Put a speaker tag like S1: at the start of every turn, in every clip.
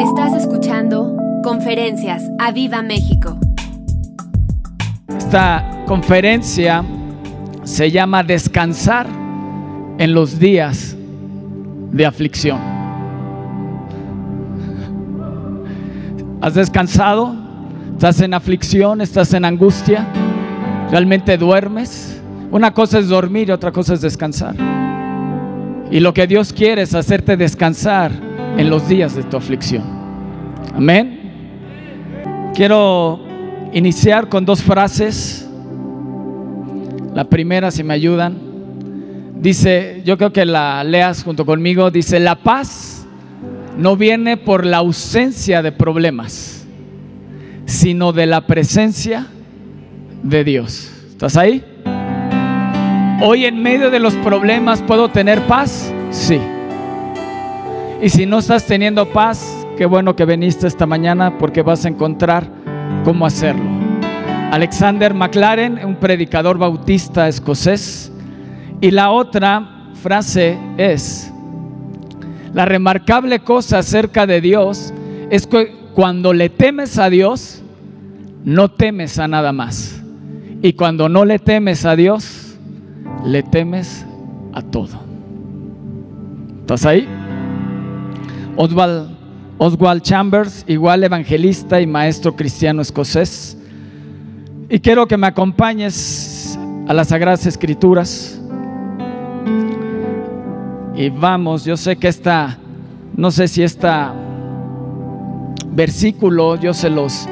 S1: Estás escuchando Conferencias a Viva México.
S2: Esta conferencia se llama Descansar en los días de aflicción. ¿Has descansado? ¿Estás en aflicción? ¿Estás en angustia? ¿Realmente duermes? Una cosa es dormir y otra cosa es descansar. Y lo que Dios quiere es hacerte descansar en los días de tu aflicción. Amén. Quiero iniciar con dos frases. La primera, si me ayudan, dice, yo creo que la leas junto conmigo, dice, la paz no viene por la ausencia de problemas, sino de la presencia de Dios. ¿Estás ahí? Hoy en medio de los problemas puedo tener paz, sí. Y si no estás teniendo paz, qué bueno que viniste esta mañana porque vas a encontrar cómo hacerlo. Alexander McLaren, un predicador bautista escocés. Y la otra frase es, la remarcable cosa acerca de Dios es que cuando le temes a Dios, no temes a nada más. Y cuando no le temes a Dios, le temes a todo. ¿Estás ahí? Oswald, Chambers, igual evangelista y maestro cristiano escocés. Y quiero que me acompañes a las Sagradas Escrituras. Y vamos, yo sé que esta, no sé si esta versículo yo se los,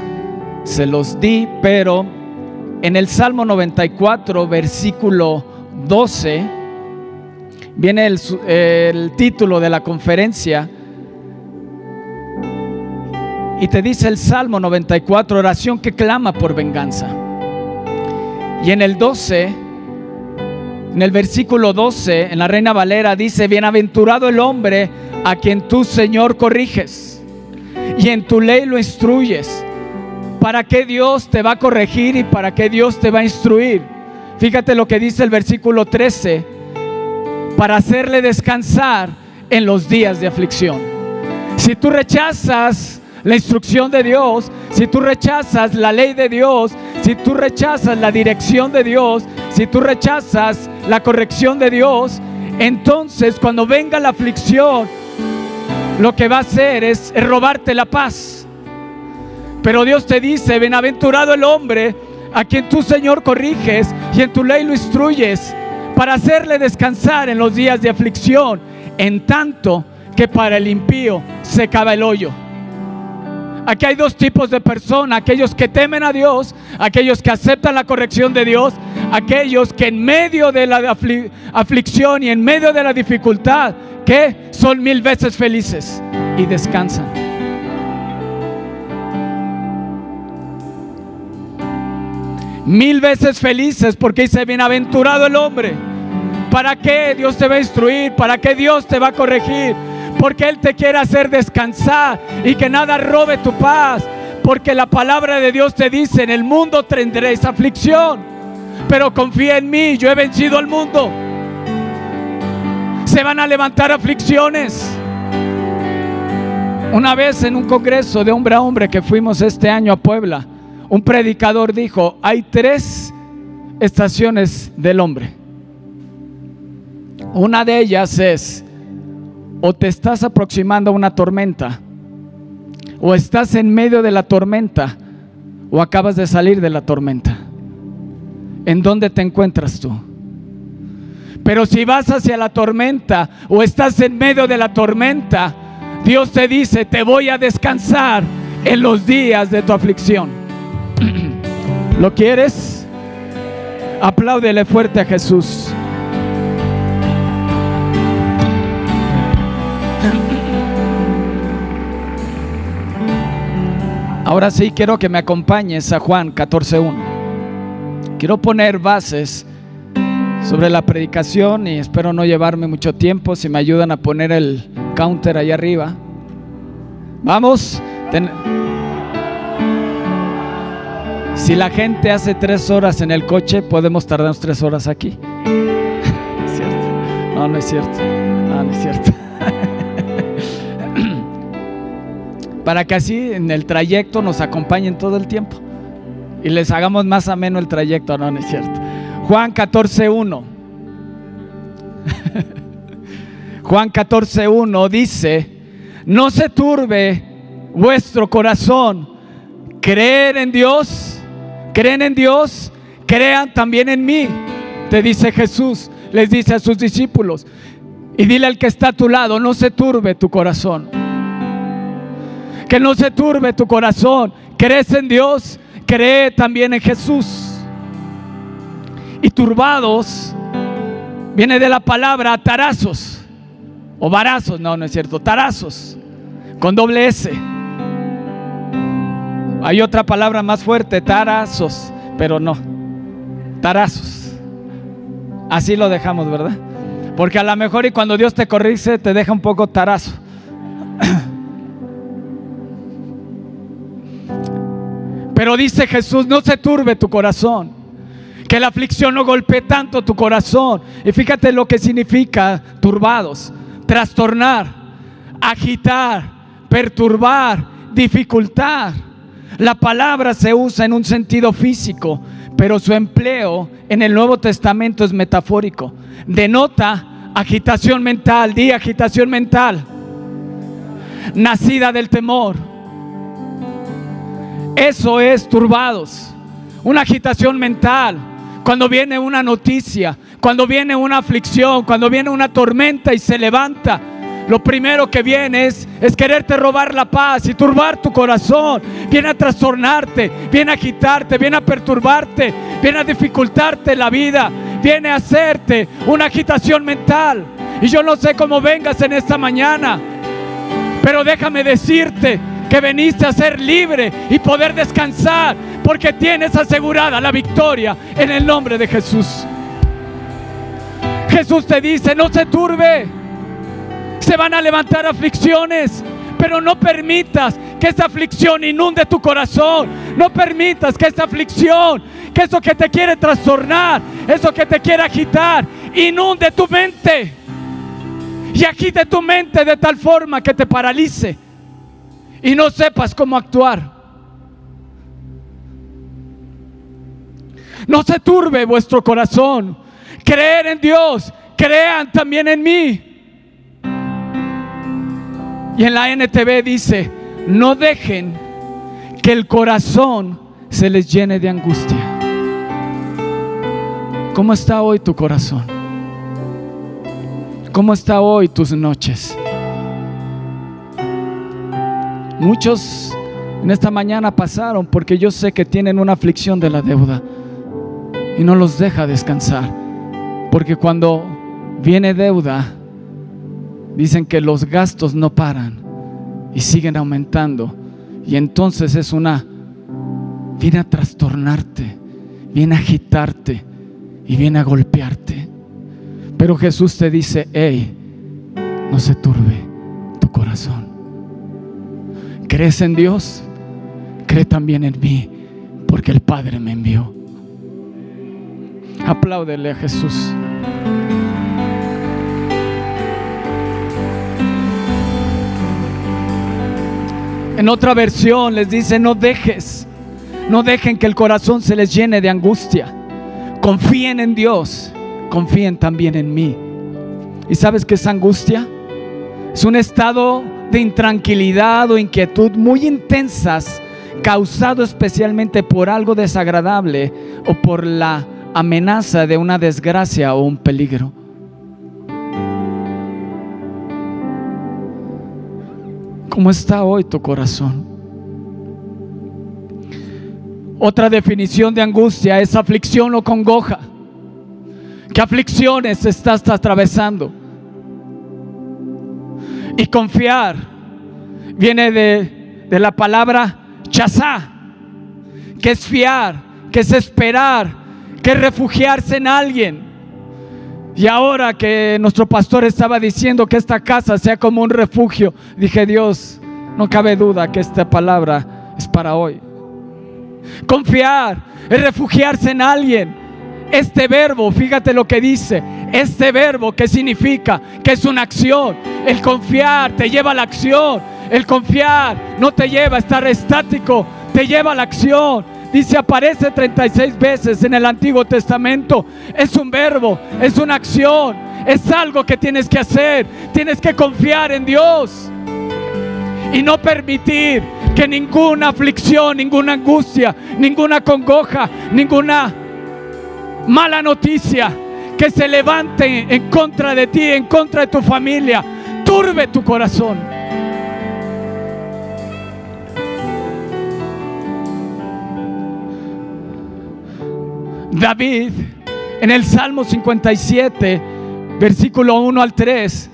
S2: se los di, pero en el Salmo 94, versículo 12 viene el, título de la conferencia y te dice el Salmo 94, oración que clama por venganza. Y en el 12, en el versículo 12, en la Reina Valera dice, bienaventurado el hombre a quien tú, Señor, corriges y en tu ley lo instruyes. ¿Para qué Dios te va a corregir y para qué Dios te va a instruir? Fíjate lo que dice el versículo 13, para hacerle descansar en los días de aflicción. Si tú rechazas la instrucción de Dios, si tú rechazas la ley de Dios, si tú rechazas la dirección de Dios, si tú rechazas la corrección de Dios, entonces cuando venga la aflicción, lo que va a hacer es, robarte la paz. Pero Dios te dice, bienaventurado el hombre a quien tú, Señor, corriges y en tu ley lo instruyes para hacerle descansar en los días de aflicción, en tanto que para el impío se cava el hoyo. Aquí hay dos tipos de personas, aquellos que temen a Dios, aquellos que aceptan la corrección de Dios, aquellos que en medio de la aflicción y en medio de la dificultad, que son mil veces felices y descansan. mil veces felices porque dice, bienaventurado el hombre. ¿Para qué Dios te va a instruir? ¿Para qué Dios te va a corregir? Porque Él te quiere hacer descansar y que nada robe tu paz. Porque la palabra de Dios te dice, en el mundo tendréis aflicción, pero confía en mí, yo he vencido al mundo. Se van a levantar aflicciones. Una vez en un congreso de hombre a hombre que fuimos este año a Puebla, un predicador dijo, hay tres estaciones del hombre. Una de ellas es, o te estás aproximando a una tormenta, o estás en medio de la tormenta, o acabas de salir de la tormenta. ¿En dónde te encuentras tú? Pero si vas hacia la tormenta o estás en medio de la tormenta, Dios te dice, te voy a descansar en los días de tu aflicción. ¿Lo quieres? Apláudele fuerte a Jesús. Ahora sí quiero que me acompañes a Juan 14.1. Quiero poner bases sobre la predicación y espero no llevarme mucho tiempo si me ayudan a poner el counter ahí arriba. Vamos. Si la gente hace tres horas en el coche, podemos tardarnos tres horas aquí. No, no es cierto. No, no es cierto. para que así en el trayecto nos acompañen todo el tiempo y les hagamos más ameno el trayecto, no, no es cierto. Juan 14.1. Juan 14.1 dice, no se turbe vuestro corazón, creer en Dios, creen en Dios, crean también en mí, te dice Jesús, les dice a sus discípulos. Y dile al que está a tu lado, no se turbe tu corazón. Que no se turbe tu corazón. Crees en Dios, cree también en Jesús. Y turbados viene de la palabra tarazos o barazos, no, no es cierto, tarazos con doble S. Hay otra palabra más fuerte, tarazos, pero no, tarazos. Así lo dejamos, ¿verdad? Porque a lo mejor y cuando Dios te corrige te deja un poco tarazo. Pero dice Jesús, no se turbe tu corazón. Que la aflicción no golpee tanto tu corazón. Y fíjate lo que significa turbados. Trastornar, agitar, perturbar, dificultar. La palabra se usa en un sentido físico, pero su empleo en el Nuevo Testamento es metafórico. Denota agitación mental, di agitación mental, nacida del temor. Eso es turbados, una agitación mental. Cuando viene una noticia, cuando viene una aflicción, cuando viene una tormenta y se levanta, lo primero que viene es, es, quererte robar la paz y turbar tu corazón. Viene a trastornarte, viene a agitarte, viene a perturbarte, viene a dificultarte la vida, viene a hacerte una agitación mental. Y yo no sé cómo vengas en esta mañana, pero déjame decirte que veniste a ser libre y poder descansar porque tienes asegurada la victoria en el nombre de Jesús. Jesús te dice, no se turbe, se van a levantar aflicciones, pero no permitas que esa aflicción inunde tu corazón, no permitas que esa aflicción, que eso que te quiere trastornar, eso que te quiere agitar, inunde tu mente. Y agite tu mente de tal forma que te paralice y no sepas cómo actuar. No se turbe vuestro corazón. Creer en Dios, crean también en mí. Y en la NTV dice, no dejen que el corazón se les llene de angustia. ¿Cómo está hoy tu corazón? ¿Cómo está hoy tus noches? Muchos en esta mañana pasaron porque yo sé que tienen una aflicción de la deuda y no los deja descansar. Porque cuando viene deuda, dicen que los gastos no paran y siguen aumentando. Y entonces es una, viene a trastornarte, viene a agitarte y viene a golpearte. Pero Jesús te dice, hey, no se turbe tu corazón. ¿Crees en Dios? Cree también en mí, porque el Padre me envió. Apláudele a Jesús. En otra versión les dice, no dejes, no dejen que el corazón se les llene de angustia. Confíen en Dios, confíen también en mí. ¿Y sabes qué es angustia? Es un estado de intranquilidad o inquietud muy intensas, causado especialmente por algo desagradable o por la amenaza de una desgracia o un peligro. ¿Cómo está hoy tu corazón? Otra definición de angustia es aflicción o congoja. ¿Qué aflicciones estás atravesando? Y confiar viene de, de la palabra chazá, que es fiar, que es esperar, que es refugiarse en alguien. Y ahora que nuestro pastor estaba diciendo que esta casa sea como un refugio, dije, Dios, no cabe duda que esta palabra es para hoy. Confiar es refugiarse en alguien. Este verbo, fíjate lo que dice, este verbo que significa que es una acción. El confiar te lleva a la acción. El confiar no te lleva a estar estático, te lleva a la acción. Dice, aparece 36 veces en el Antiguo Testamento. Es un verbo, es una acción, es algo que tienes que hacer. Tienes que confiar en Dios y no permitir que ninguna aflicción, ninguna angustia, ninguna congoja, ninguna mala noticia que se levante en contra de ti, en contra de tu familia, turbe tu corazón. David en el Salmo 57, versículo 1 al 3,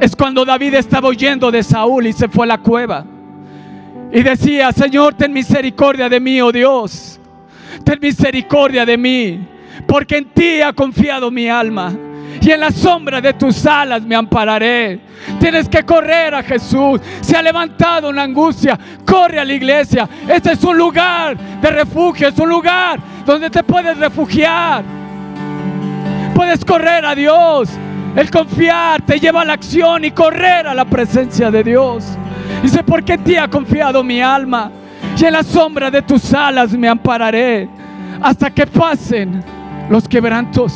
S2: es cuando David estaba huyendo de Saúl y se fue a la cueva. Y decía, Señor, ten misericordia de mí, oh Dios. Ten misericordia de mí, porque en ti ha confiado mi alma. Y en la sombra de tus alas me ampararé. Tienes que correr a Jesús. Se ha levantado una angustia. Corre a la iglesia. Este es un lugar de refugio. Es un lugar donde te puedes refugiar. Puedes correr a Dios. El confiar te lleva a la acción y correr a la presencia de Dios. Dice, porque en ti ha confiado mi alma. Y en la sombra de tus alas me ampararé hasta que pasen los quebrantos.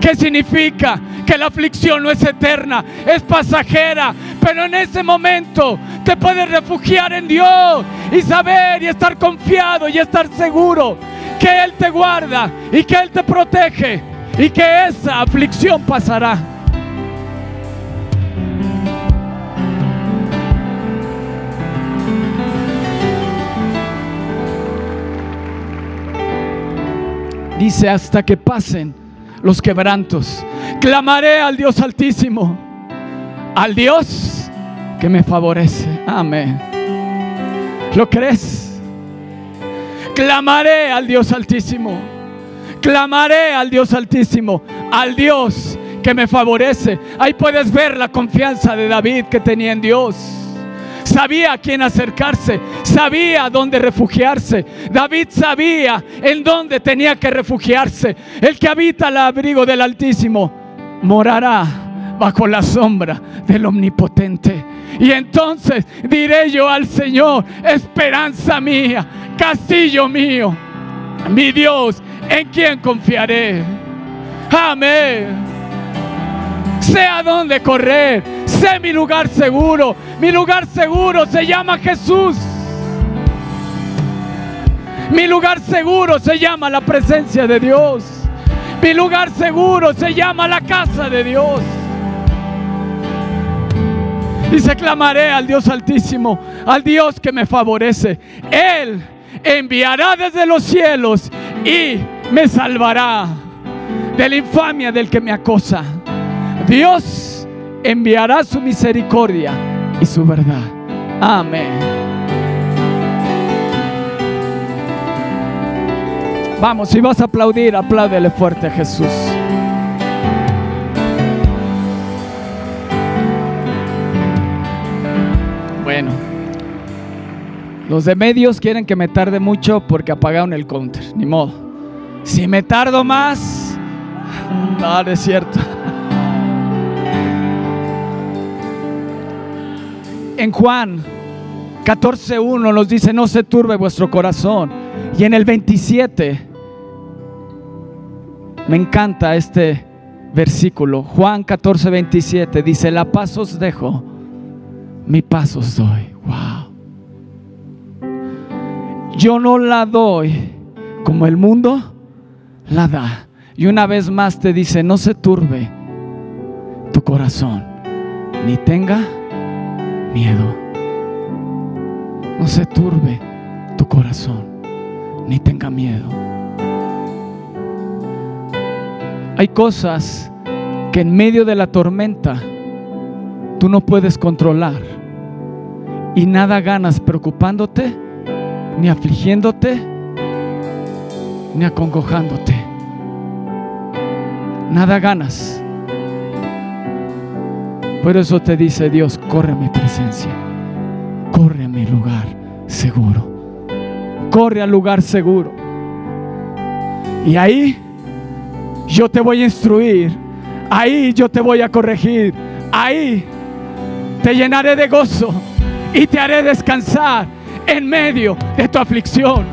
S2: ¿Qué significa? Que la aflicción no es eterna, es pasajera. Pero en ese momento te puedes refugiar en Dios y saber y estar confiado y estar seguro que Él te guarda y que Él te protege y que esa aflicción pasará. Dice hasta que pasen los quebrantos. Clamaré al Dios altísimo, al Dios que me favorece. Amén. ¿Lo crees? Clamaré al Dios altísimo. Clamaré al Dios altísimo, al Dios que me favorece. Ahí puedes ver la confianza de David que tenía en Dios sabía a quién acercarse, sabía dónde refugiarse. David sabía en dónde tenía que refugiarse. El que habita el abrigo del Altísimo morará bajo la sombra del Omnipotente. Y entonces diré yo al Señor, esperanza mía, castillo mío, mi Dios, en quien confiaré. Amén. Sé a dónde correr, sé mi lugar seguro. Mi lugar seguro se llama Jesús. Mi lugar seguro se llama la presencia de Dios. Mi lugar seguro se llama la casa de Dios. Y se clamaré al Dios altísimo, al Dios que me favorece. Él enviará desde los cielos y me salvará de la infamia del que me acosa. Dios enviará su misericordia y su verdad. Amén. Vamos, si vas a aplaudir, apláudele fuerte a Jesús. Bueno, los de medios quieren que me tarde mucho porque apagaron el counter, ni modo. Si me tardo más, no, no es cierto. En Juan 14.1 nos dice, no se turbe vuestro corazón. Y en el 27, me encanta este versículo, Juan 14.27 dice, la paz os dejo, mi paz os doy. Wow. Yo no la doy como el mundo la da. Y una vez más te dice, no se turbe tu corazón, ni tenga miedo. No se turbe tu corazón, ni tenga miedo. Hay cosas que en medio de la tormenta tú no puedes controlar y nada ganas preocupándote, ni afligiéndote, ni acongojándote. Nada ganas. Por eso te dice Dios, corre a mi presencia, corre a mi lugar seguro, corre al lugar seguro. Y ahí yo te voy a instruir, ahí yo te voy a corregir, ahí te llenaré de gozo y te haré descansar en medio de tu aflicción,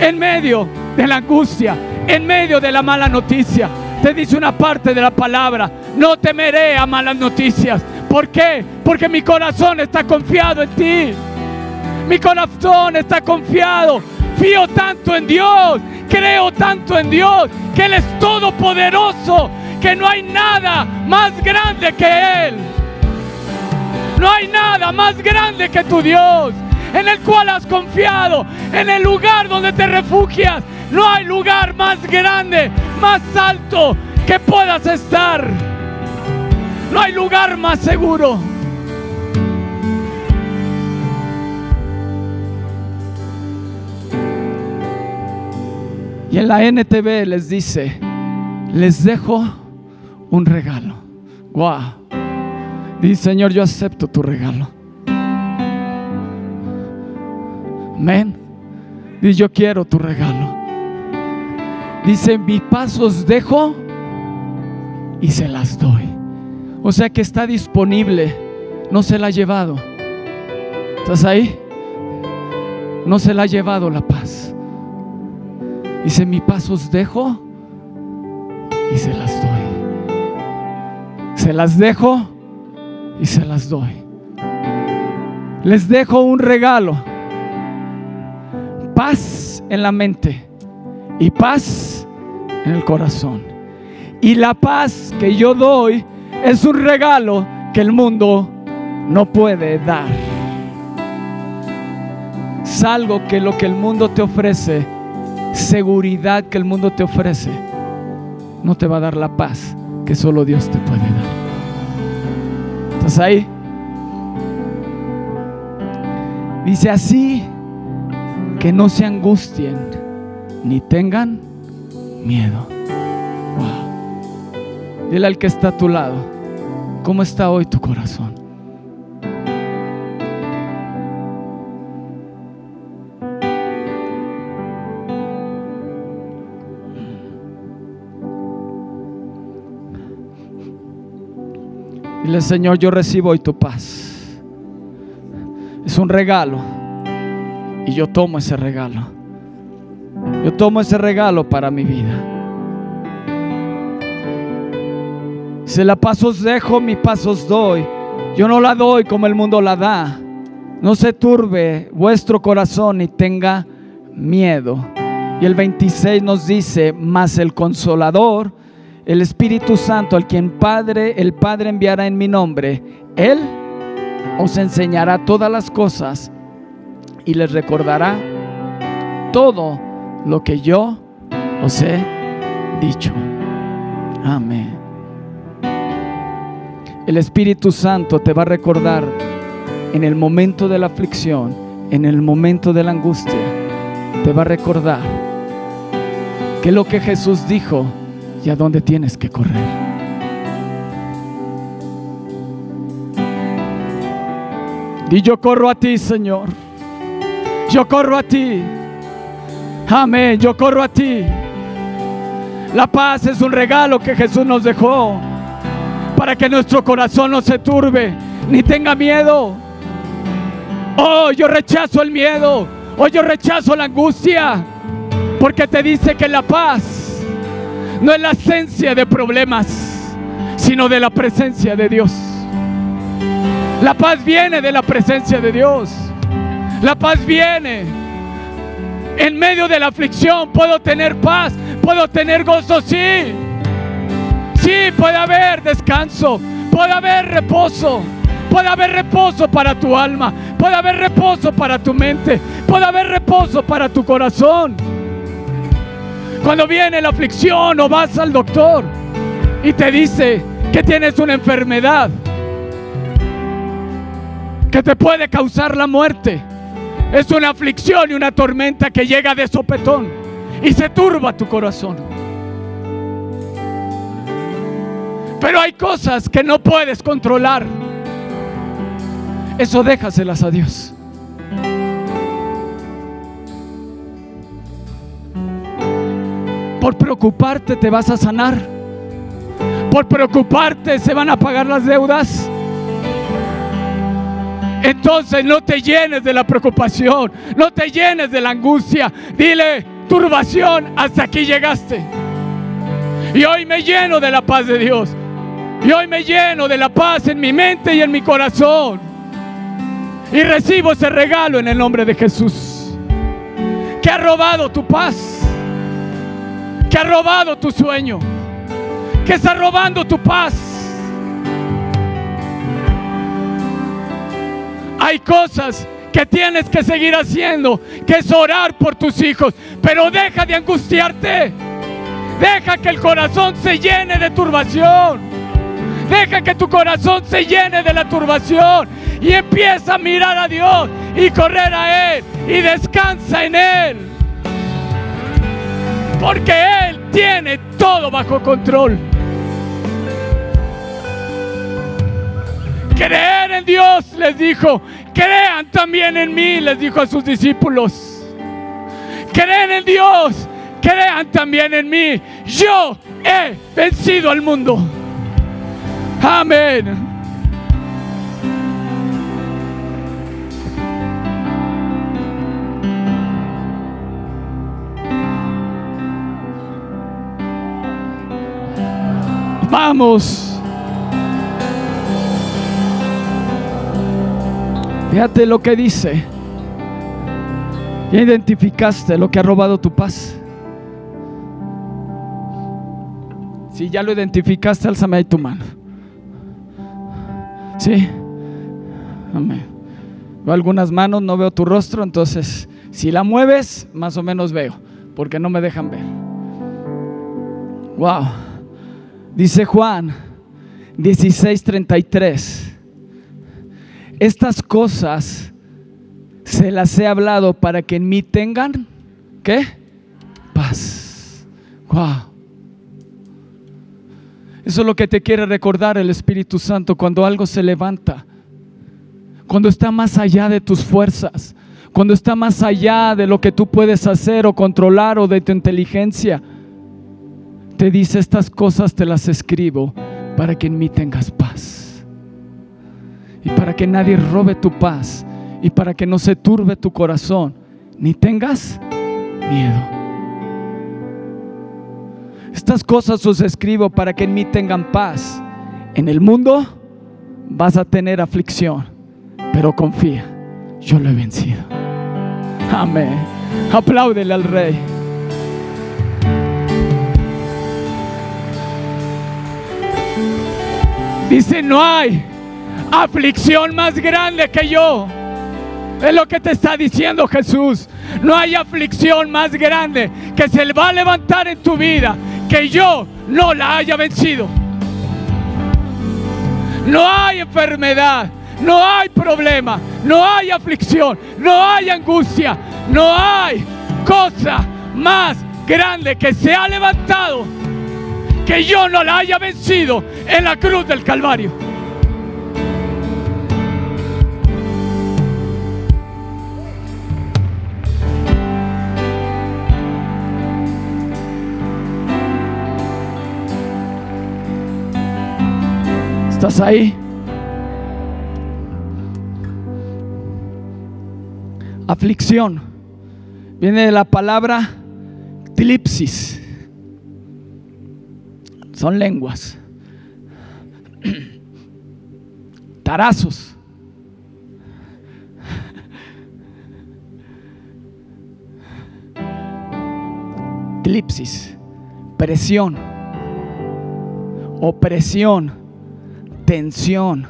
S2: en medio de la angustia, en medio de la mala noticia. Te dice una parte de la palabra, no temeré a malas noticias. ¿Por qué? Porque mi corazón está confiado en ti. Mi corazón está confiado. Fío tanto en Dios, creo tanto en Dios, que Él es todopoderoso, que no hay nada más grande que Él. No hay nada más grande que tu Dios, en el cual has confiado, en el lugar donde te refugias. No hay lugar más grande, más alto que puedas estar. No hay lugar más seguro. Y en la NTV les dice, les dejo un regalo. Wow. Dice, Señor, yo acepto tu regalo. Amén. Dice, yo quiero tu regalo. Dice, mi pasos dejo y se las doy. O sea que está disponible. No se la ha llevado. ¿Estás ahí? No se la ha llevado la paz. Dice, mi pasos dejo y se las doy. Se las dejo y se las doy. Les dejo un regalo. Paz en la mente y paz en el corazón. Y la paz que yo doy es un regalo que el mundo no puede dar. Es algo que lo que el mundo te ofrece, seguridad que el mundo te ofrece, no te va a dar la paz que solo Dios te puede dar. ¿Estás ahí? Dice así que no se angustien ni tengan miedo. Wow. Dile al que está a tu lado, ¿cómo está hoy tu corazón? Dile, Señor, yo recibo hoy tu paz. Es un regalo. Y yo tomo ese regalo. Yo tomo ese regalo para mi vida. Si la paz os dejo, mi paz os doy. Yo no la doy como el mundo la da. No se turbe vuestro corazón y tenga miedo. Y el 26 nos dice, mas el consolador, el Espíritu Santo, al quien Padre, el Padre enviará en mi nombre, Él os enseñará todas las cosas y les recordará todo lo que yo os he dicho. Amén. El Espíritu Santo te va a recordar en el momento de la aflicción, en el momento de la angustia, te va a recordar que lo que Jesús dijo y a dónde tienes que correr. Y yo corro a ti, Señor. Yo corro a ti. Amén, yo corro a ti. La paz es un regalo que Jesús nos dejó para que nuestro corazón no se turbe ni tenga miedo. Oh, yo rechazo el miedo. Oh, yo rechazo la angustia. Porque te dice que la paz no es la esencia de problemas, sino de la presencia de Dios. La paz viene de la presencia de Dios. La paz viene. En medio de la aflicción puedo tener paz, puedo tener gozo, sí. Sí, puede haber descanso, puede haber reposo. Puede haber reposo para tu alma, puede haber reposo para tu mente, puede haber reposo para tu corazón. Cuando viene la aflicción o vas al doctor y te dice que tienes una enfermedad que te puede causar la muerte. Es una aflicción y una tormenta que llega de sopetón y se turba tu corazón. Pero hay cosas que no puedes controlar. Eso déjaselas a Dios. Por preocuparte te vas a sanar. Por preocuparte se van a pagar las deudas. Entonces no te llenes de la preocupación, no te llenes de la angustia. Dile, turbación, hasta aquí llegaste. Y hoy me lleno de la paz de Dios. Y hoy me lleno de la paz en mi mente y en mi corazón. Y recibo ese regalo en el nombre de Jesús. Que ha robado tu paz. Que ha robado tu sueño. Que está robando tu paz. Hay cosas que tienes que seguir haciendo, que es orar por tus hijos, pero deja de angustiarte. Deja que el corazón se llene de turbación. Deja que tu corazón se llene de la turbación y empieza a mirar a Dios y correr a Él y descansa en Él. Porque Él tiene todo bajo control. Creer en Dios, les dijo. Crean también en mí, les dijo a sus discípulos. Creen en Dios, crean también en mí. Yo he vencido al mundo. Amén. Vamos. Fíjate lo que dice. Ya identificaste lo que ha robado tu paz. Si ya lo identificaste, álzame ahí tu mano. Sí. Amén. Veo algunas manos, no veo tu rostro, entonces si la mueves, más o menos veo, porque no me dejan ver. Wow. Dice Juan 16:33. Estas cosas se las he hablado para que en mí tengan, ¿qué? Paz. Wow. Eso es lo que te quiere recordar el Espíritu Santo cuando algo se levanta, cuando está más allá de tus fuerzas, cuando está más allá de lo que tú puedes hacer o controlar o de tu inteligencia. Te dice, estas cosas te las escribo para que en mí tengas paz. Y para que nadie robe tu paz. Y para que no se turbe tu corazón, ni tengas miedo. Estas cosas os escribo para que en mí tengan paz. En el mundo vas a tener aflicción, pero confía, yo lo he vencido. Amén. Apláudele al rey. Dice, no hay aflicción más grande que yo. Es lo que te está diciendo Jesús. No hay aflicción más grande que se va a levantar en tu vida que yo no la haya vencido. No hay enfermedad, no hay problema, no hay aflicción, no hay angustia, no hay cosa más grande que se ha levantado que yo no la haya vencido en la cruz del Calvario. ¿Estás ahí? Aflicción. Viene de la palabra tlipsis. Son lenguas. Tarazos. Tlipsis. Presión. Opresión tensión,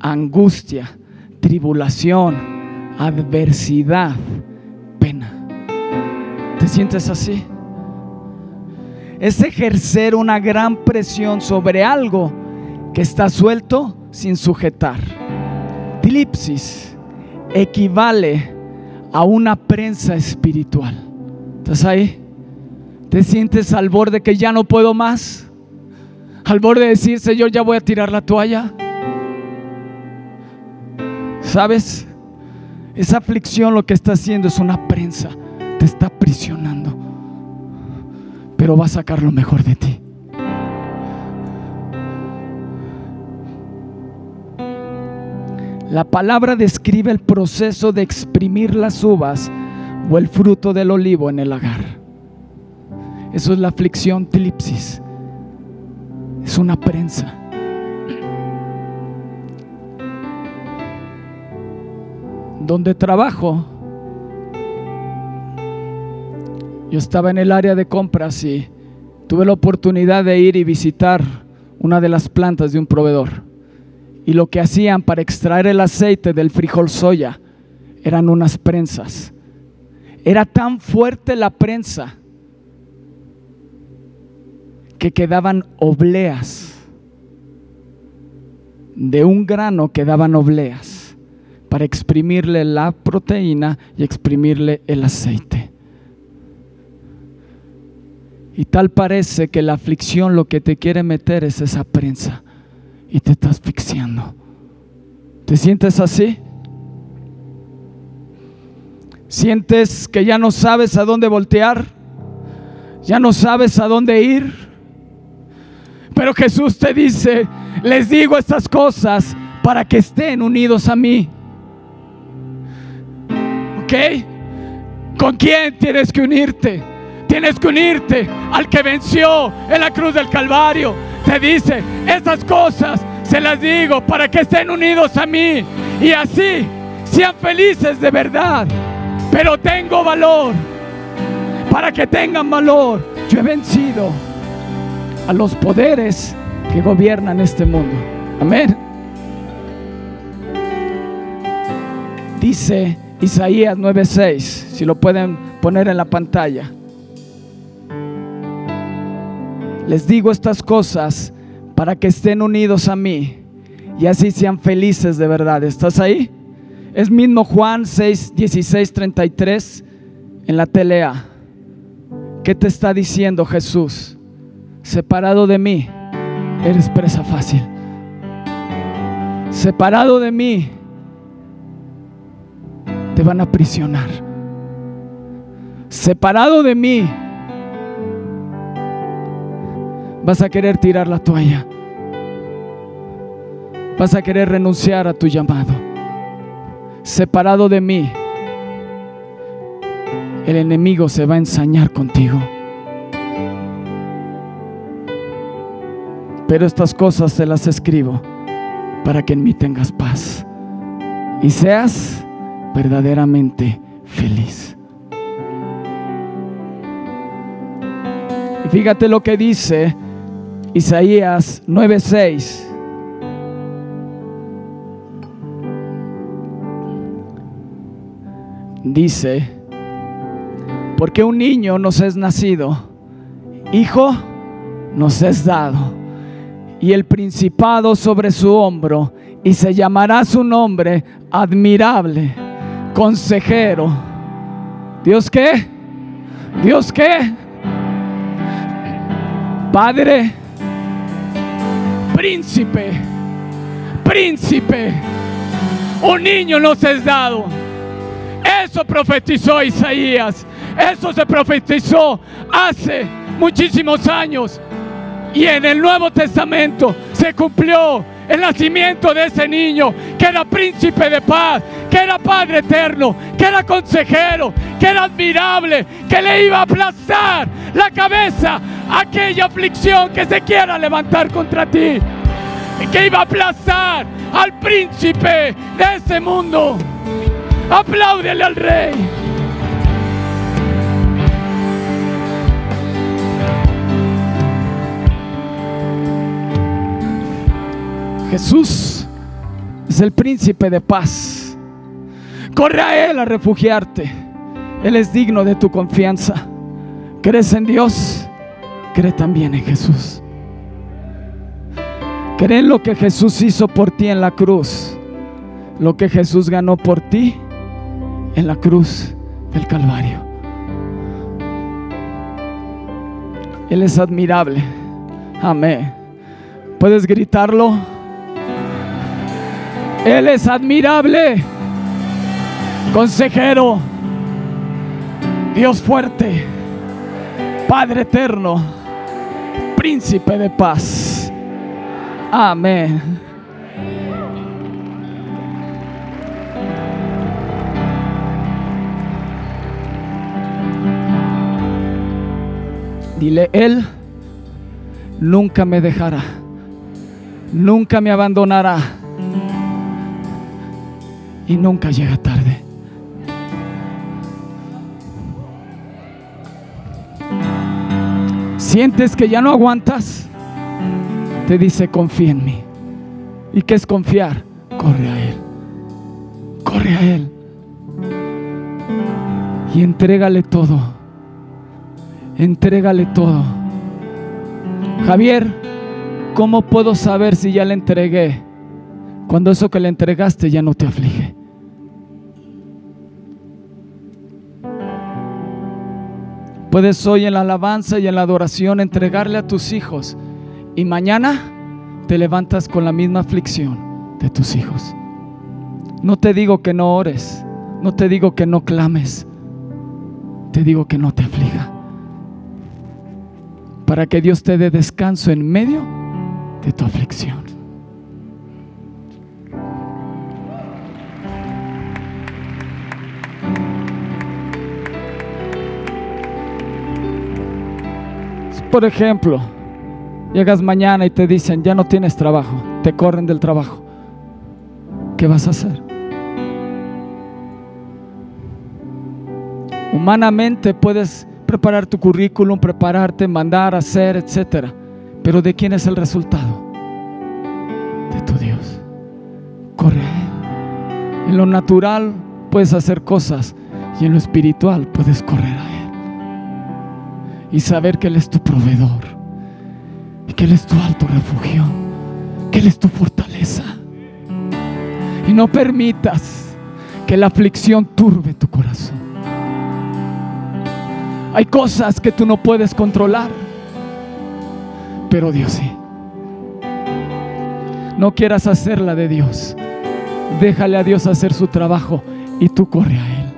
S2: angustia, tribulación, adversidad, pena. ¿Te sientes así? Es ejercer una gran presión sobre algo que está suelto sin sujetar. Tilipsis equivale a una prensa espiritual. ¿Estás ahí? ¿Te sientes al borde que ya no puedo más? Al borde de decir, Señor, ya voy a tirar la toalla. ¿Sabes? Esa aflicción lo que está haciendo es una prensa, te está aprisionando, pero va a sacar lo mejor de ti. La palabra describe el proceso de exprimir las uvas o el fruto del olivo en el lagar. Eso es la aflicción tilipsis. Es una prensa. Donde trabajo, yo estaba en el área de compras y tuve la oportunidad de ir y visitar una de las plantas de un proveedor. Y lo que hacían para extraer el aceite del frijol soya eran unas prensas. Era tan fuerte la prensa que quedaban obleas. De un grano quedaban obleas para exprimirle la proteína y exprimirle el aceite. Y tal parece que la aflicción lo que te quiere meter es esa prensa y te está asfixiando. ¿Te sientes así? ¿Sientes que ya no sabes a dónde voltear? ¿Ya no sabes a dónde ir? Pero Jesús te dice, les digo estas cosas para que estén unidos a mí. ¿Ok? ¿Con quién tienes que unirte? Tienes que unirte al que venció en la cruz del Calvario te dice, estas cosas se las digo para que estén unidos a mí y así sean felices de verdad. Pero tengo valor. Para que tengan valor, yo he vencido a los poderes que gobiernan este mundo. Amén. Dice Isaías 9:6, si lo pueden poner en la pantalla. Les digo estas cosas para que estén unidos a mí y así sean felices de verdad. ¿Estás ahí? Es mismo Juan 6, 16, 33 en la telea. ¿Qué te está diciendo Jesús? Separado de mí, eres presa fácil. Separado de mí, te van a aprisionar. Separado de mí, vas a querer tirar la toalla. Vas a querer renunciar a tu llamado. Separado de mí, el enemigo se va a ensañar contigo. Pero estas cosas te las escribo para que en mí tengas paz y seas verdaderamente feliz. Y fíjate lo que dice Isaías 9:6. Dice, porque un niño nos es nacido, hijo nos es dado, y el principado sobre su hombro, y se llamará su nombre admirable, consejero. ¿Dios qué? ¿Dios qué? Padre príncipe, príncipe. Un niño nos es dado. Eso profetizó Isaías. Eso se profetizó hace muchísimos años. Y en el Nuevo Testamento se cumplió el nacimiento de ese niño que era príncipe de paz, que era Padre eterno, que era consejero, que era admirable, que le iba a aplastar la cabeza a aquella aflicción que se quiera levantar contra ti, que iba a aplastar al príncipe de ese mundo. Apláudele al rey. Jesús es el príncipe de paz. Corre a Él a refugiarte. Él es digno de tu confianza. ¿Crees en Dios? Cree también en Jesús. Cree en lo que Jesús hizo por ti en la cruz. Lo que Jesús ganó por ti en la cruz del Calvario. Él es admirable. Amén. ¿Puedes gritarlo? Él es admirable, consejero, Dios fuerte, Padre eterno, príncipe de paz. Amén. Dile, Él nunca me dejará, nunca me abandonará y nunca llega tarde. Sientes que ya no aguantas, te dice confía en mí. ¿Y qué es confiar? Corre a Él. Corre a Él. Y entrégale todo. Entrégale todo. Javier, ¿cómo puedo saber si ya le entregué? Cuando eso que le entregaste ya no te aflige. Puedes hoy en la alabanza y en la adoración entregarle a tus hijos y mañana te levantas con la misma aflicción de tus hijos. No te digo que no ores, no te digo que no clames, te digo que no te aflija. Para que Dios te dé descanso en medio de tu aflicción. Por ejemplo, llegas mañana y te dicen, ya no tienes trabajo, te corren del trabajo. ¿Qué vas a hacer? Humanamente puedes preparar tu currículum, prepararte, mandar, hacer, etcétera. Pero ¿de quién es el resultado? De tu Dios. Corre. En lo natural puedes hacer cosas y en lo espiritual puedes correr a Él y saber que Él es tu proveedor y que Él es tu alto refugio, que Él es tu fortaleza. Y no permitas que la aflicción turbe tu corazón. Hay cosas que tú no puedes controlar, pero Dios sí. No quieras hacerla de Dios. Déjale a Dios hacer su trabajo y tú corre a Él.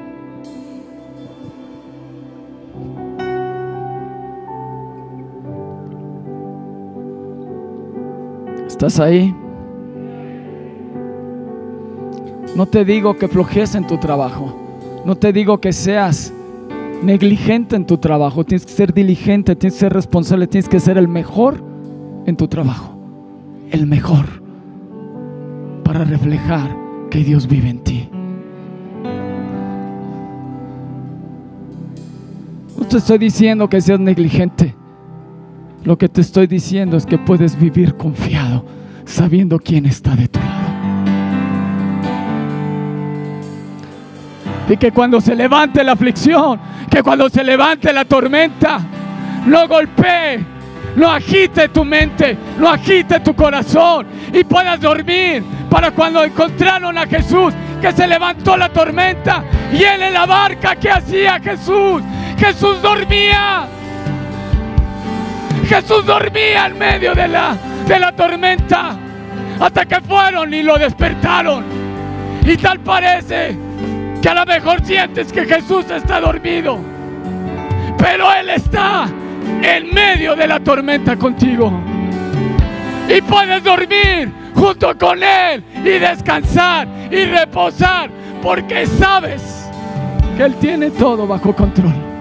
S2: ¿Estás ahí? No te digo que flojes en tu trabajo. No te digo que seas negligente en tu trabajo. Tienes que ser diligente, tienes que ser responsable, tienes que ser el mejor en tu trabajo. El mejor para reflejar que Dios vive en ti. No te estoy diciendo que seas negligente. Lo que te estoy diciendo es que puedes vivir confiado, sabiendo quién está de tu lado. Y que cuando se levante la aflicción, que cuando se levante la tormenta, no golpee, no agite tu mente, no agite tu corazón y puedas dormir para cuando encontraron a Jesús, que se levantó la tormenta y él en la barca, ¿qué hacía Jesús? Jesús dormía. Jesús dormía en medio de la, de la tormenta hasta que fueron y lo despertaron. Y tal parece que a lo mejor sientes que Jesús está dormido, pero Él está en medio de la tormenta contigo. Y puedes dormir junto con Él y descansar y reposar porque sabes que Él tiene todo bajo control.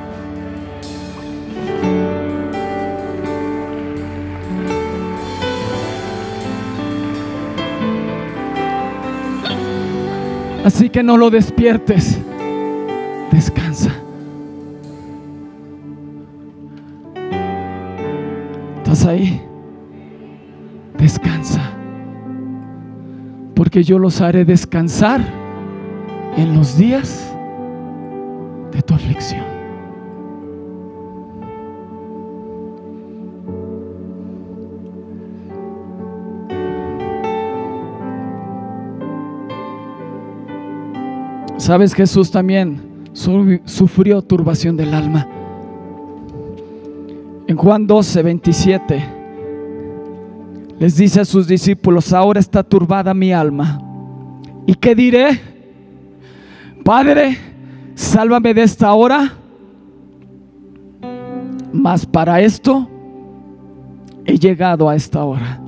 S2: Así que no lo despiertes. Descansa. ¿Estás ahí? Descansa. Porque yo los haré descansar en los días de tu aflicción. Sabes, Jesús también sufrió turbación del alma. En Juan 12, 27, les dice a sus discípulos, ahora está turbada mi alma. ¿Y qué diré? Padre, sálvame de esta hora. Mas para esto he llegado a esta hora.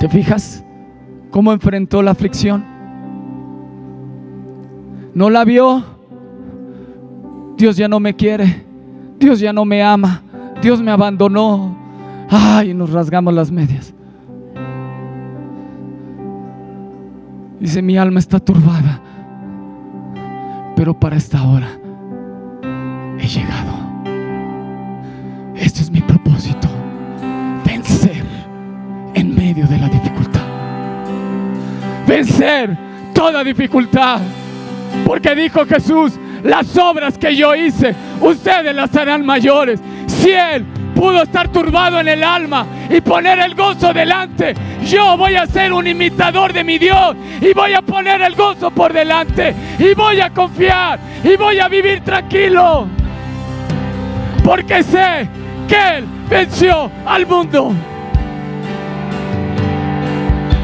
S2: ¿Te fijas cómo enfrentó la aflicción? No la vio, Dios ya no me quiere, Dios ya no me ama, Dios me abandonó. Ay, nos rasgamos las medias. Dice, mi alma está turbada, pero para esta hora he llegado. Este es mi propósito, vencer en medio de la dificultad. Vencer toda dificultad. Porque dijo Jesús, las obras que yo hice, ustedes las harán mayores. Si Él pudo estar turbado en el alma y poner el gozo delante, yo voy a ser un imitador de mi Dios y voy a poner el gozo por delante y voy a confiar y voy a vivir tranquilo. Porque sé que Él venció al mundo.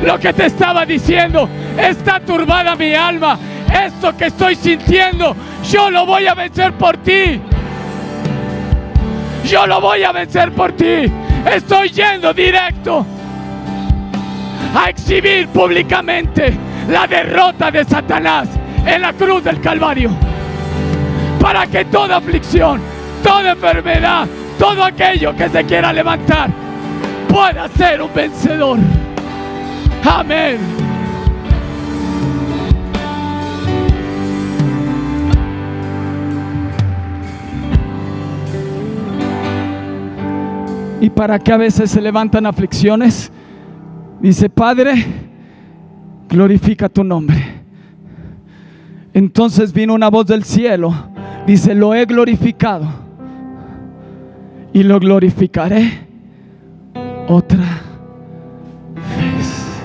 S2: Lo que te estaba diciendo, está turbada mi alma. Esto que estoy sintiendo, yo lo voy a vencer por ti. Yo lo voy a vencer por ti. Estoy yendo directo a exhibir públicamente la derrota de Satanás en la cruz del Calvario. Para que toda aflicción, toda enfermedad, todo aquello que se quiera levantar pueda ser un vencedor. Amén. Y para que a veces se levantan aflicciones, dice, Padre, glorifica tu nombre. Entonces vino una voz del cielo, dice, lo he glorificado y lo glorificaré otra vez.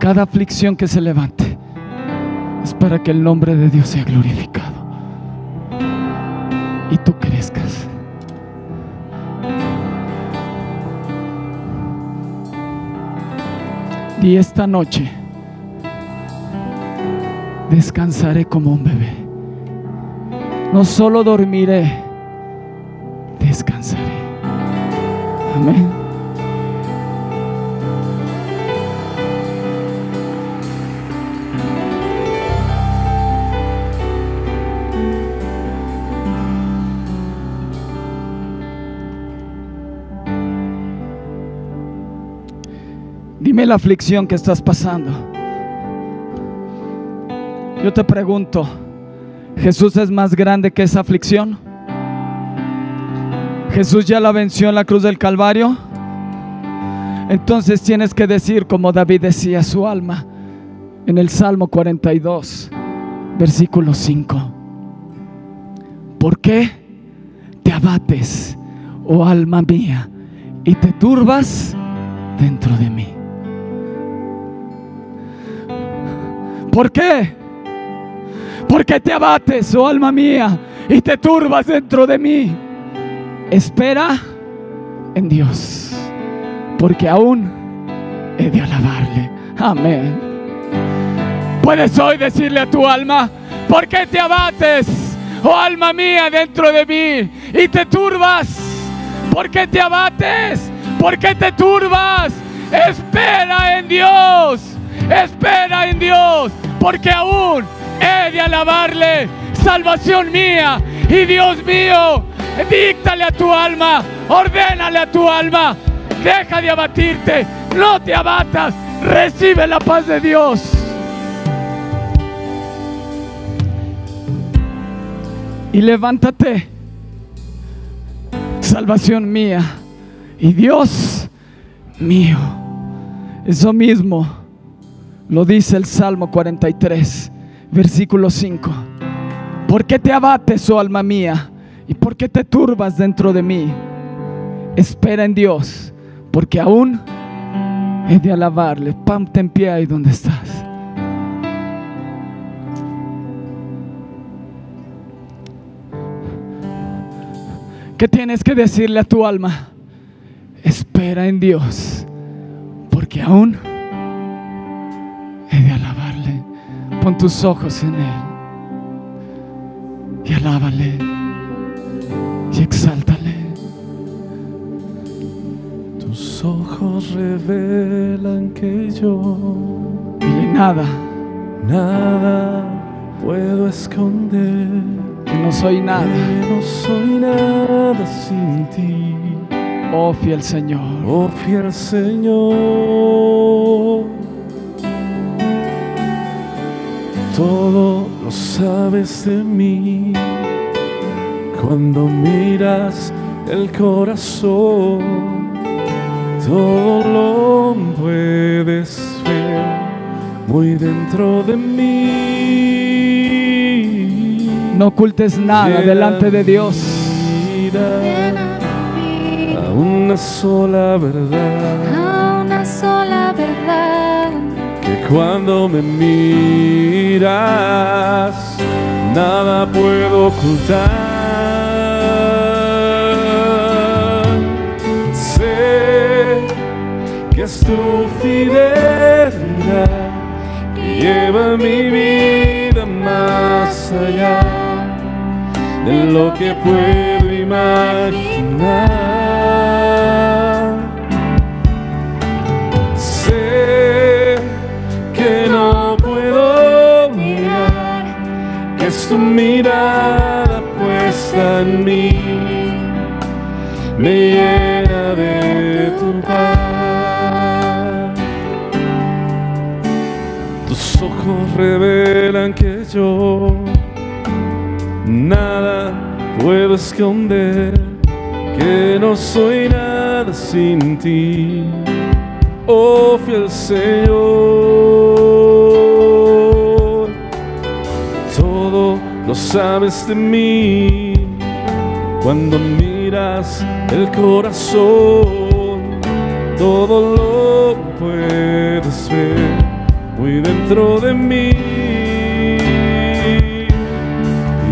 S2: Cada aflicción que se levante es para que el nombre de Dios sea glorificado y tú crezcas. Y esta noche descansaré como un bebé. No solo dormiré, descansaré. Amén. Dime la aflicción que estás pasando. Yo te pregunto, ¿Jesús es más grande que esa aflicción? ¿Jesús ya la venció en la cruz del Calvario? Entonces tienes que decir como David decía su alma en el Salmo 42, versículo 5. ¿Por qué te abates, oh alma mía, y te turbas dentro de mí? ¿Por qué? Porque te abates, oh alma mía, y te turbas dentro de mí. Espera en Dios, porque aún he de alabarle. Amén. Puedes hoy decirle a tu alma, ¿por qué te abates, oh alma mía, dentro de mí? Y te turbas. ¿Por qué te abates? ¿Por qué te turbas? Espera en Dios. Espera en Dios porque aún he de alabarle, salvación mía y Dios mío. Díctale a tu alma, ordénale a tu alma, deja de abatirte, no te abatas, recibe la paz de Dios. Y levántate, salvación mía y Dios mío. Eso mismo lo dice el Salmo 43, versículo 5. ¿Por qué te abates, oh alma mía? ¿Y por qué te turbas dentro de mí? Espera en Dios, porque aún he de alabarle. Pamte en pie ahí donde estás. ¿Qué tienes que decirle a tu alma? Espera en Dios, porque aún Pon tus ojos en Él y alábale y exáltale.
S3: Tus ojos revelan que yo
S2: Dile nada
S3: nada puedo esconder.
S2: que no soy nada.
S3: que no soy nada sin ti.
S2: Oh fiel Señor.
S3: Oh fiel Señor, todo lo sabes de mí. Cuando miras el corazón, todo lo puedes ver muy dentro de mí.
S2: No ocultes nada delante de Dios.
S3: vida a una sola verdad. Cuando me miras nada puedo ocultar. Sé que es tu fidelidad que lleva mi vida más allá de lo que puedo imaginar. Tu mirada puesta en mí, me llena de tu paz. Tus ojos revelan que yo nada puedo esconder, que no soy nada sin ti oh fiel Señor. Lo sabes de mí cuando miras el corazón, todo lo puedes ver muy dentro de mí.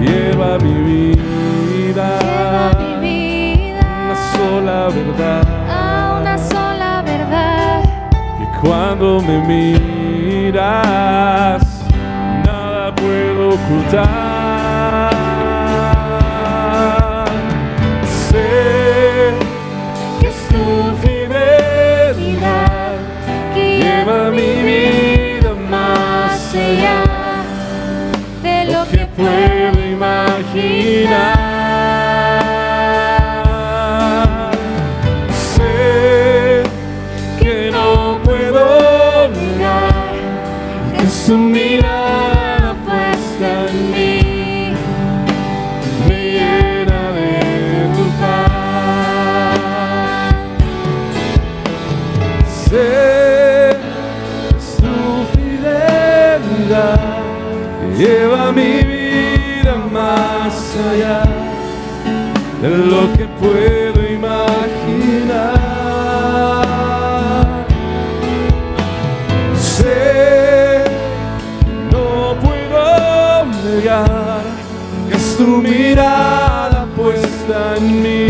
S3: Lleva mi vida
S4: Lleva mi vida
S3: una sola verdad.
S4: a una sola verdad.
S3: que cuando me miras nada puedo ocultar. Mirada puesta en mí,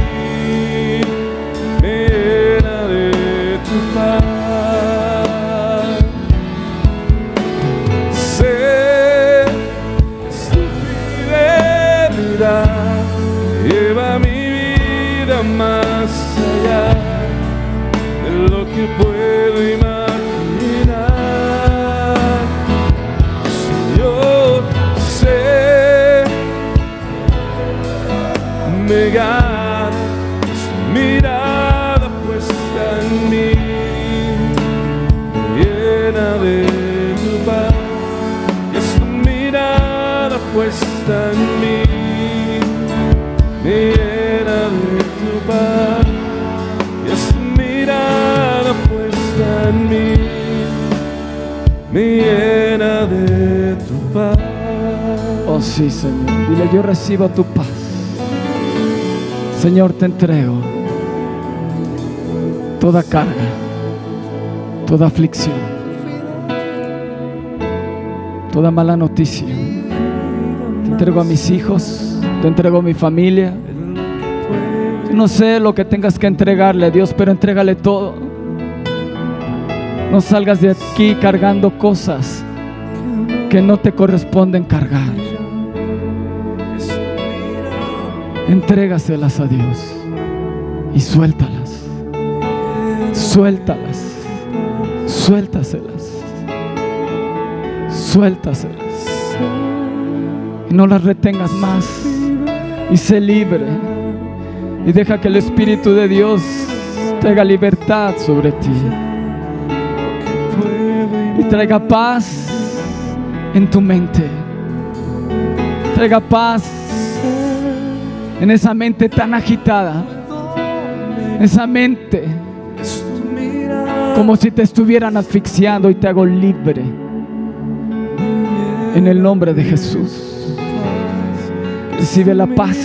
S2: sí, Señor. Dile, yo recibo tu paz. Señor, te entrego toda carga, toda aflicción, toda mala noticia. Te entrego a mis hijos, te entrego a mi familia. No sé lo que tengas que entregarle a Dios, pero entrégale todo. No salgas de aquí cargando cosas que no te corresponden cargar. Entrégaselas a Dios y suéltalas. Suéltalas. Suéltaselas. Suéltaselas. Y no las retengas más. y sé libre. Y deja que el Espíritu de Dios traiga libertad sobre ti. Y traiga paz en tu mente. Traiga paz en esa mente tan agitada. Esa mente como si te estuvieran asfixiando y te hago libre. En el nombre de Jesús. Recibe la paz.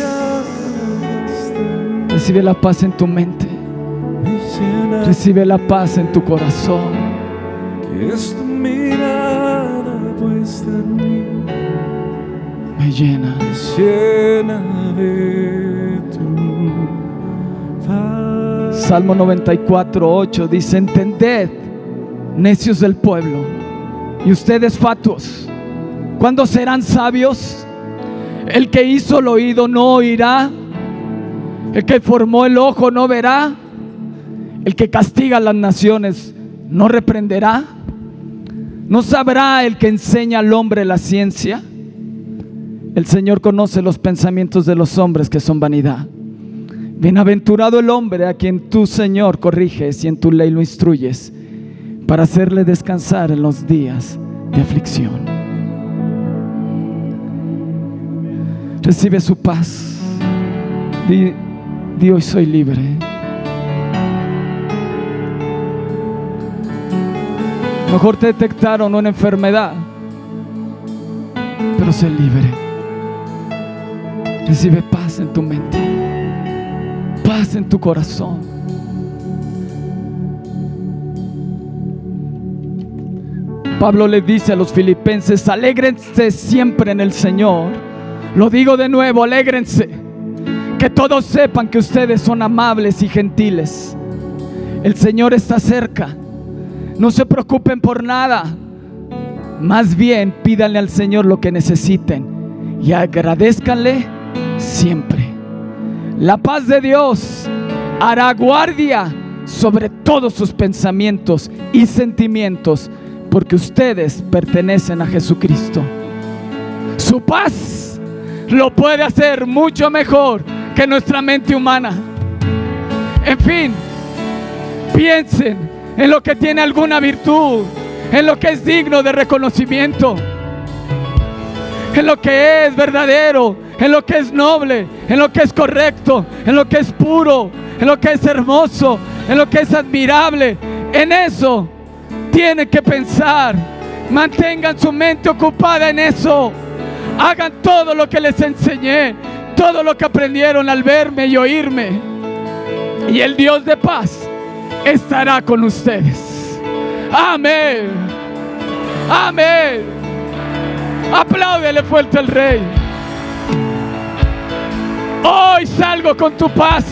S2: Recibe la paz en tu mente. Recibe la paz en tu corazón.
S3: Que es tu mirada puesta
S2: Me llena.
S3: llena de tu paz.
S2: Salmo 94, 8 dice, entended, necios del pueblo, y ustedes fatuos, ¿cuándo serán sabios? El que hizo el oído no oirá, el que formó el ojo no verá, el que castiga a las naciones no reprenderá, no sabrá el que enseña al hombre la ciencia. El Señor conoce los pensamientos de los hombres que son vanidad. Bienaventurado el hombre a quien tú, Señor, corriges y en tu ley lo instruyes para hacerle descansar en los días de aflicción. Recibe su paz. Di, di hoy soy libre. Mejor te detectaron una enfermedad, pero sé libre. Recibe paz en tu mente, paz en tu corazón. Pablo le dice a los filipenses, alégrense siempre en el Señor. Lo digo de nuevo, alégrense. Que todos sepan que ustedes son amables y gentiles. El Señor está cerca. No se preocupen por nada. Más bien pídanle al Señor lo que necesiten y agradezcanle siempre. La paz de Dios hará guardia sobre todos sus pensamientos y sentimientos porque ustedes pertenecen a Jesucristo. Su paz lo puede hacer mucho mejor que nuestra mente humana. En fin, piensen en lo que tiene alguna virtud, en lo que es digno de reconocimiento, en lo que es verdadero, en lo que es noble, en lo que es correcto, en lo que es puro, en lo que es hermoso, en lo que es admirable. En eso tienen que pensar. Mantengan su mente ocupada en eso. Hagan todo lo que les enseñé, todo lo que aprendieron al verme y oírme. Y el Dios de paz estará con ustedes. Amén. Amén. Apláudele fuerte al rey. Hoy salgo con tu paz.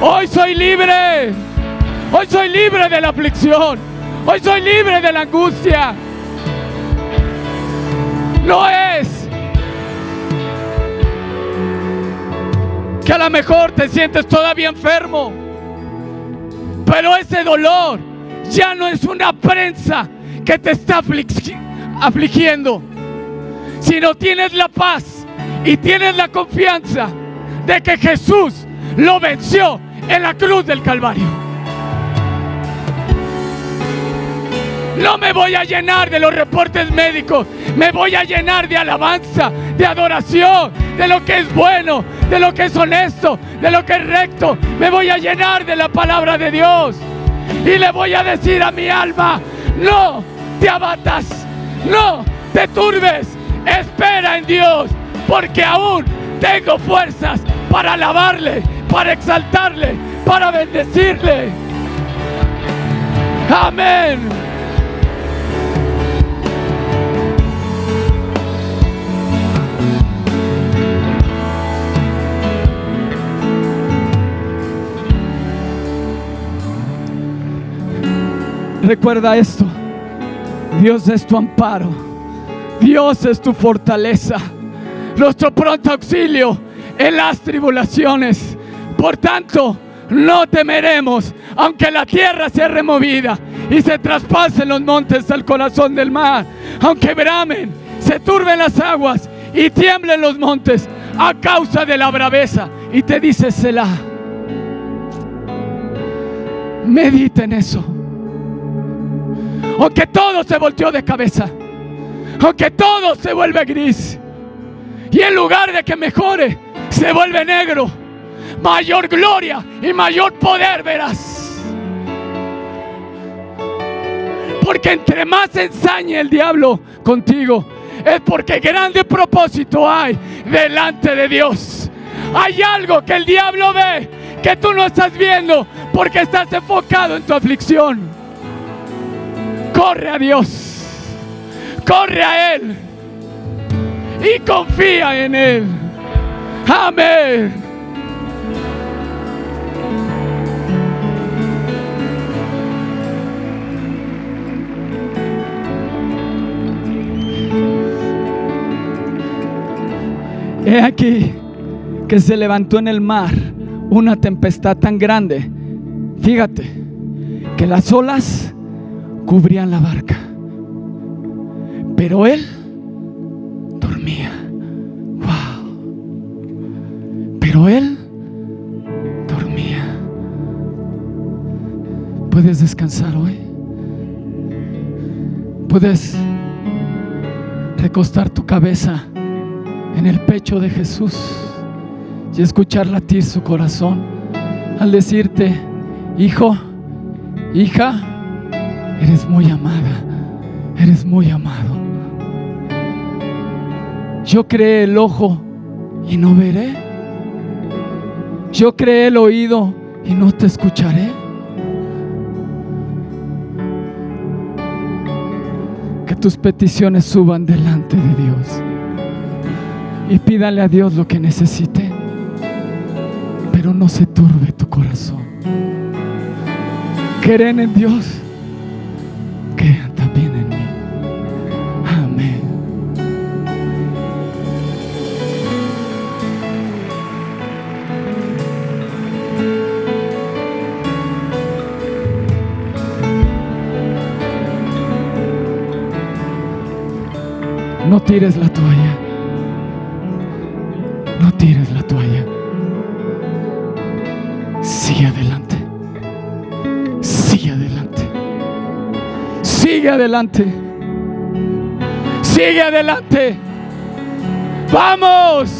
S2: Hoy soy libre. Hoy soy libre de la aflicción. Hoy soy libre de la angustia. No es que a lo mejor te sientes todavía enfermo. Pero ese dolor ya no es una prensa que te está aflig- afligiendo, sino tienes la paz y tienes la confianza de que Jesús lo venció en la cruz del Calvario. No me voy a llenar de los reportes médicos, me voy a llenar de alabanza, de adoración, de lo que es bueno, de lo que es honesto, de lo que es recto. Me voy a llenar de la palabra de Dios. Y le voy a decir a mi alma, no te abatas, no te turbes, espera en Dios, porque aún tengo fuerzas para alabarle, para exaltarle, para bendecirle. Amén. Recuerda esto. Dios es tu amparo. Dios es tu fortaleza. Nuestro pronto auxilio en las tribulaciones. Por tanto, no temeremos, aunque la tierra sea removida y se traspasen los montes al corazón del mar, aunque bramen, se turben las aguas y tiemblen los montes, a causa de la braveza. Y te dice Selah. Medita en eso. Aunque todo se volteó de cabeza. Aunque todo se vuelve gris. Y en lugar de que mejore, se vuelve negro. Mayor gloria y mayor poder verás. Porque entre más ensañe el diablo contigo, es porque grande propósito hay delante de Dios. Hay algo que el diablo ve que tú no estás viendo porque estás enfocado en tu aflicción. Corre a Dios. Corre a Él. Y confía en Él. Amén. He aquí que se levantó en el mar una tempestad tan grande. Fíjate, que las olas cubrían la barca. Pero él dormía. Wow. Pero él dormía. Puedes descansar hoy. Puedes recostar tu cabeza en el pecho de Jesús y escuchar latir su corazón al decirte, hijo, hija, eres muy amada, eres muy amado. Yo creé el ojo y no veré. Yo creé el oído y no te escucharé. Que tus peticiones suban delante de Dios y pídale a Dios lo que necesite, pero no se turbe tu corazón. Creen en Dios, Tires la toalla. No tires la toalla. Sigue adelante. Sigue adelante. Sigue adelante. Sigue adelante. Vamos.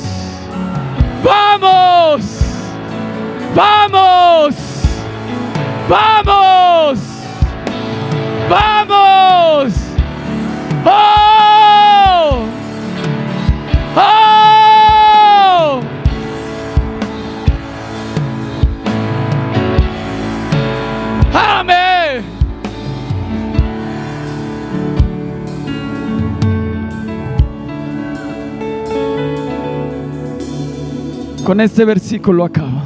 S2: Vamos. Vamos. Vamos. Vamos. ¡Oh! Con este versículo acaba.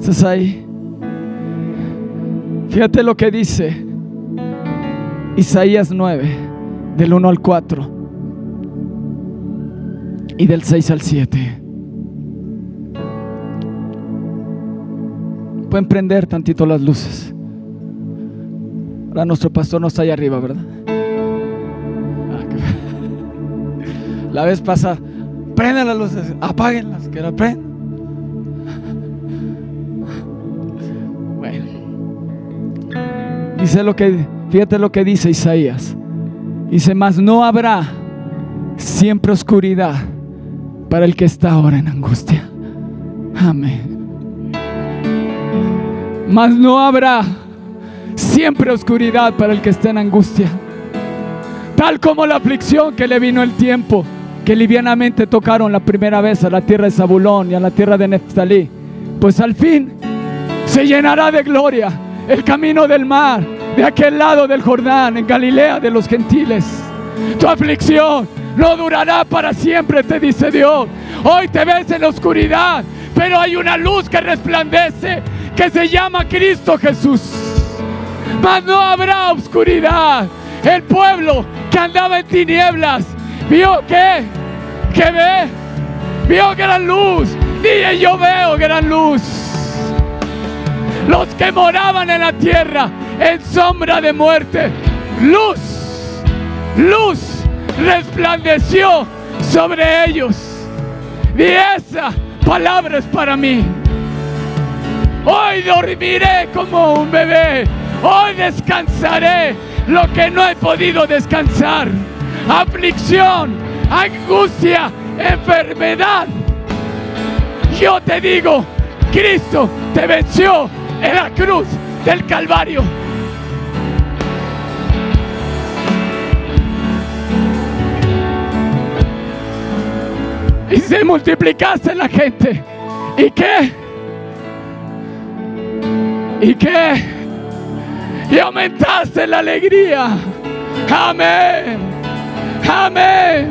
S2: ¿Estás ahí? Fíjate lo que dice Isaías 9, del 1 al 4 y del 6 al 7. Pueden prender tantito las luces. Ahora nuestro pastor no está ahí arriba, ¿verdad? Ah, La vez pasada, prendan las luces, apáguenlas, que la prendan. Bueno, dice lo que, fíjate lo que dice Isaías. Dice, mas no habrá siempre oscuridad para el que está ahora en angustia. Amén. Mas no habrá siempre oscuridad para el que está en angustia. Tal como la aflicción que le vino el tiempo, que livianamente tocaron la primera vez a la tierra de Zabulón y a la tierra de Neftalí. Pues al fin se llenará de gloria el camino del mar, de aquel lado del Jordán, en Galilea de los gentiles. Tu aflicción no durará para siempre, te dice Dios. Hoy te ves en la oscuridad, pero hay una luz que resplandece, que se llama Cristo Jesús. Mas no habrá oscuridad. El pueblo que andaba en tinieblas, vio que, que ve, vio gran luz. Dije yo veo gran luz. Los que moraban en la tierra en sombra de muerte, luz, luz resplandeció sobre ellos. Y esa palabra es para mí. Hoy dormiré como un bebé. Hoy descansaré lo que no he podido descansar. Aflicción, angustia, enfermedad. Yo te digo, Cristo te venció en la cruz del Calvario. Y se multiplicaste la gente. ¿Y qué? ¿Y qué? Y aumentaste la alegría. Amén. Amén.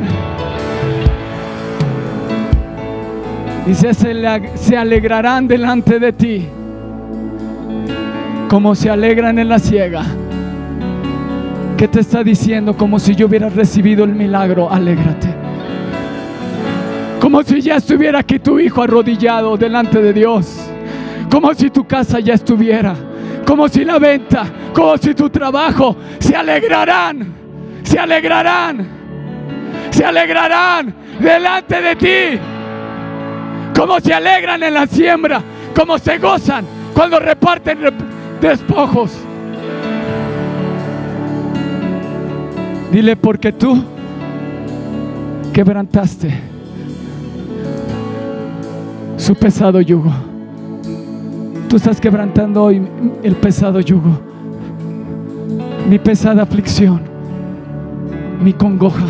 S2: Y se, se alegrarán delante de ti. Como se alegran en la ciega. ¿Qué te está diciendo? Como si yo hubiera recibido el milagro. Alégrate. Como si ya estuviera aquí tu hijo arrodillado delante de Dios. Como si tu casa ya estuviera. Como si la venta, como si tu trabajo se alegrarán. Se alegrarán. Se alegrarán delante de ti. Como se alegran en la siembra. Como se gozan cuando reparten despojos. Dile porque tú quebrantaste su pesado yugo. Tú estás quebrantando hoy el pesado yugo, mi pesada aflicción, mi congoja,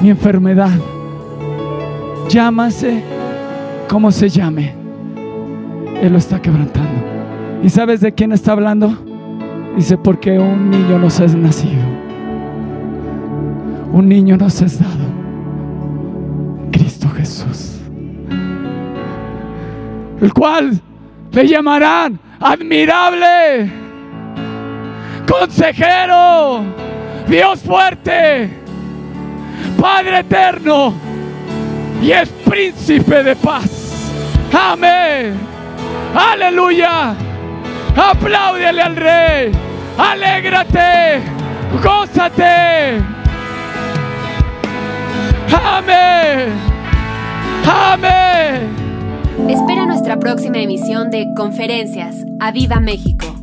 S2: mi enfermedad. Llámase como se llame. Él lo está quebrantando. ¿Y sabes de quién está hablando? Dice, porque un niño nos es nacido. Un niño nos es dado. Cristo Jesús el cual le llamarán admirable, consejero, Dios fuerte, Padre eterno y es príncipe de paz. Amén. Aleluya. Apláudele al rey. Alégrate. Gózate. Amén. Amén.
S1: Espera nuestra próxima emisión de Conferencias. ¡A Viva México!